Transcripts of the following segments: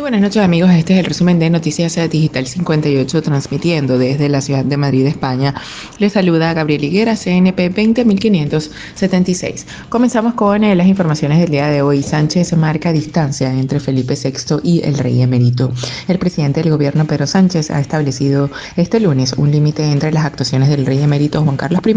Buenas noches amigos, este es el resumen de Noticias Digital 58 transmitiendo desde la ciudad de Madrid, España. Les saluda Gabriel Higuera, CNP 20576. Comenzamos con eh, las informaciones del día de hoy. Sánchez marca distancia entre Felipe VI y el rey emérito. El presidente del gobierno Pedro Sánchez ha establecido este lunes un límite entre las actuaciones del rey emérito Juan Carlos I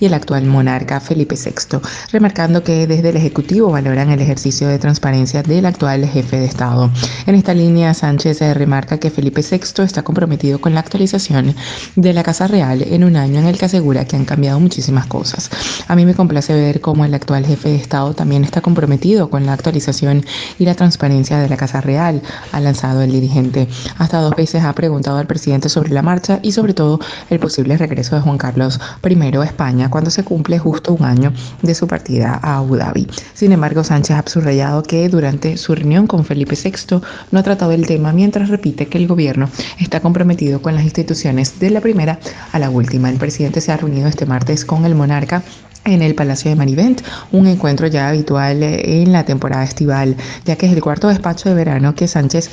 y el actual monarca Felipe VI, remarcando que desde el Ejecutivo valoran el ejercicio de transparencia del actual jefe de Estado. En esta línea, Sánchez remarca que Felipe VI está comprometido con la actualización de la Casa Real en un año en el que asegura que han cambiado muchísimas cosas. A mí me complace ver cómo el actual jefe de Estado también está comprometido con la actualización y la transparencia de la Casa Real, ha lanzado el dirigente. Hasta dos veces ha preguntado al presidente sobre la marcha y sobre todo el posible regreso de Juan Carlos I a España cuando se cumple justo un año de su partida a Abu Dhabi. Sin embargo, Sánchez ha subrayado que durante su reunión con Felipe VI no ha tratado el tema mientras repite que el gobierno está comprometido con las instituciones de la primera a la última. El presidente se ha reunido este martes con el monarca en el Palacio de Marivent, un encuentro ya habitual eh, en la temporada estival, ya que es el cuarto despacho de verano que Sánchez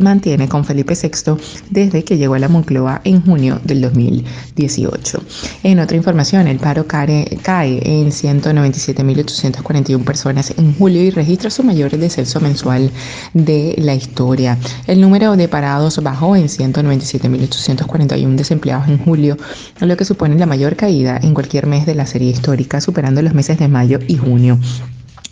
mantiene con Felipe VI desde que llegó a la Moncloa en junio del 2018. En otra información, el paro cae en 197.841 personas en julio y registra su mayor descenso mensual de la historia. El número de parados bajó en 197.841 desempleados en julio, lo que supone la mayor caída en cualquier mes de la serie histórica superando los meses de mayo y junio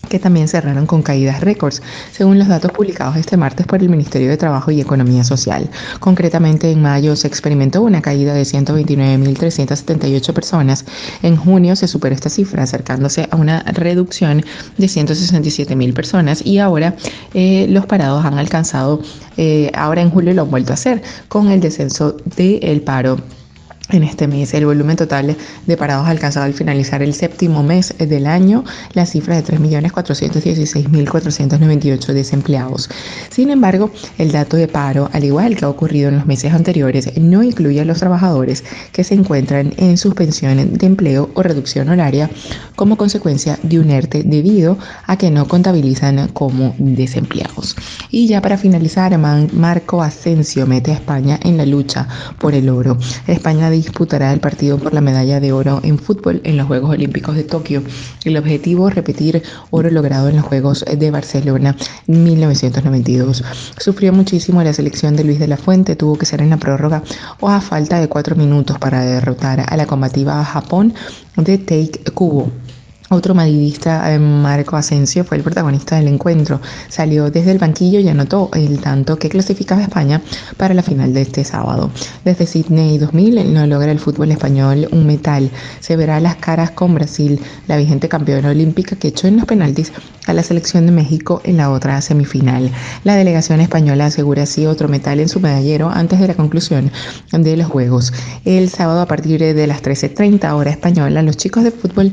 que también cerraron con caídas récords, según los datos publicados este martes por el Ministerio de Trabajo y Economía Social. Concretamente, en mayo se experimentó una caída de 129.378 personas. En junio se superó esta cifra, acercándose a una reducción de 167.000 personas y ahora eh, los parados han alcanzado, eh, ahora en julio lo han vuelto a hacer, con el descenso del paro en este mes. El volumen total de parados alcanzado al finalizar el séptimo mes del año la cifra de 3.416.498 desempleados. Sin embargo, el dato de paro, al igual que ha ocurrido en los meses anteriores, no incluye a los trabajadores que se encuentran en suspensión de empleo o reducción horaria como consecuencia de un ERTE debido a que no contabilizan como desempleados. Y ya para finalizar, Marco Asensio mete a España en la lucha por el oro. España disputará el partido por la medalla de oro en fútbol en los Juegos Olímpicos de Tokio. El objetivo, repetir oro logrado en los Juegos de Barcelona en 1992. Sufrió muchísimo la selección de Luis de la Fuente, tuvo que ser en la prórroga o a falta de cuatro minutos para derrotar a la combativa Japón de Take Kubo. Otro madridista, eh, Marco Asensio, fue el protagonista del encuentro. Salió desde el banquillo y anotó el tanto que clasificaba a España para la final de este sábado. Desde Sydney 2000 no logra el fútbol español un metal. Se verá las caras con Brasil, la vigente campeona olímpica que echó en los penaltis a la selección de México en la otra semifinal. La delegación española asegura así otro metal en su medallero antes de la conclusión de los Juegos. El sábado a partir de las 13.30 hora española, los chicos de fútbol